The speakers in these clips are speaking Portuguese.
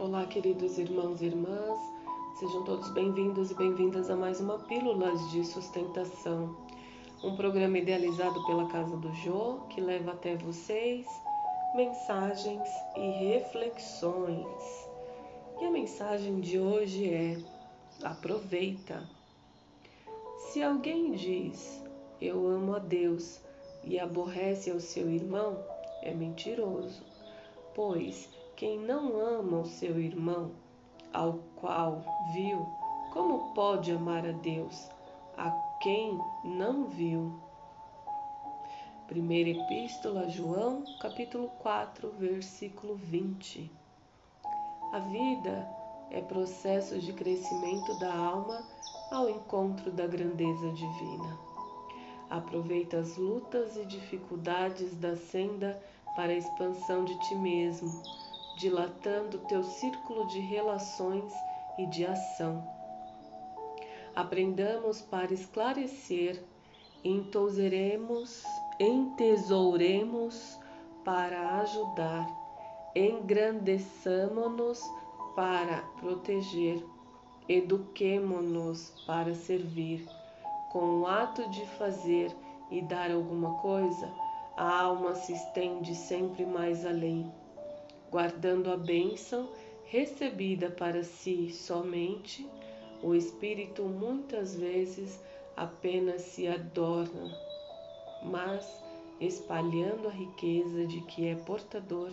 Olá, queridos irmãos e irmãs, sejam todos bem-vindos e bem-vindas a mais uma Pílulas de Sustentação, um programa idealizado pela Casa do Jô que leva até vocês mensagens e reflexões. E a mensagem de hoje é: aproveita. Se alguém diz eu amo a Deus e aborrece ao seu irmão, é mentiroso, pois quem não ama o seu irmão, ao qual viu, como pode amar a Deus, a quem não viu? Primeira Epístola a João, capítulo 4, versículo 20. A vida é processo de crescimento da alma ao encontro da grandeza divina. Aproveita as lutas e dificuldades da senda para a expansão de ti mesmo dilatando teu círculo de relações e de ação. Aprendamos para esclarecer, entouzeremos, entesouremos para ajudar, engrandeçamo-nos para proteger, eduquemo-nos para servir. Com o ato de fazer e dar alguma coisa, a alma se estende sempre mais além guardando a bênção recebida para si somente, o espírito muitas vezes apenas se adorna, mas espalhando a riqueza de que é portador,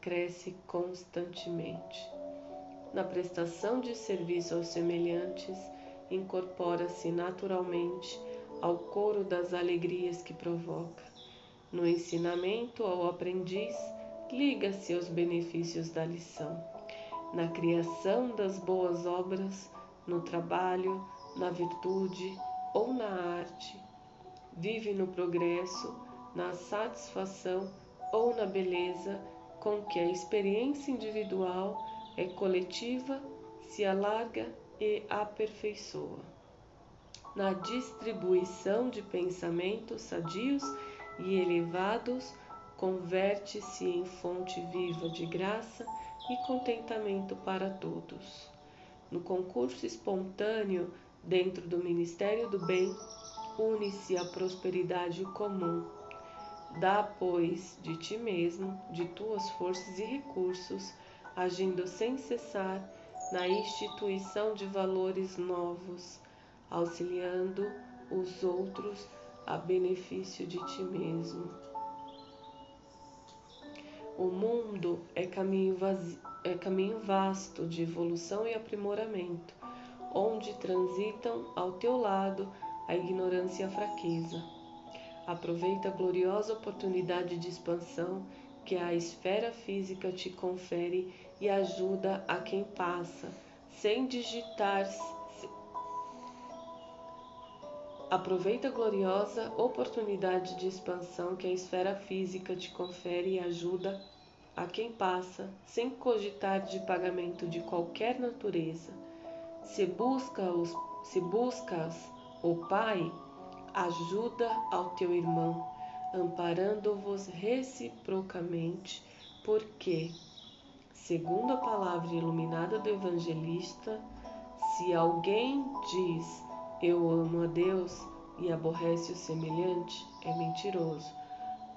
cresce constantemente. Na prestação de serviço aos semelhantes, incorpora-se naturalmente ao coro das alegrias que provoca. No ensinamento ao aprendiz, liga-se aos benefícios da lição, na criação das boas obras, no trabalho, na virtude ou na arte. Vive no progresso, na satisfação ou na beleza com que a experiência individual é coletiva, se alarga e aperfeiçoa. Na distribuição de pensamentos sadios e elevados, converte-se em fonte viva de graça e contentamento para todos. No concurso espontâneo dentro do Ministério do Bem, une-se a prosperidade comum. Dá, pois, de ti mesmo, de tuas forças e recursos, agindo sem cessar na instituição de valores novos, auxiliando os outros a benefício de ti mesmo. O mundo é caminho, vazio, é caminho vasto de evolução e aprimoramento, onde transitam ao teu lado a ignorância e a fraqueza. Aproveita a gloriosa oportunidade de expansão que a esfera física te confere e ajuda a quem passa, sem digitar Aproveita a gloriosa oportunidade de expansão que a esfera física te confere e ajuda a quem passa, sem cogitar de pagamento de qualquer natureza. Se, busca os, se buscas o Pai, ajuda ao teu irmão, amparando-vos reciprocamente, porque, segundo a palavra iluminada do evangelista, se alguém diz eu amo a Deus e aborrece o semelhante, é mentiroso,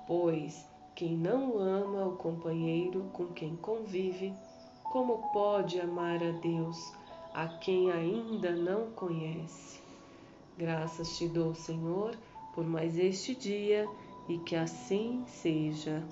pois quem não ama o companheiro com quem convive, como pode amar a Deus a quem ainda não conhece? Graças te dou, Senhor, por mais este dia e que assim seja.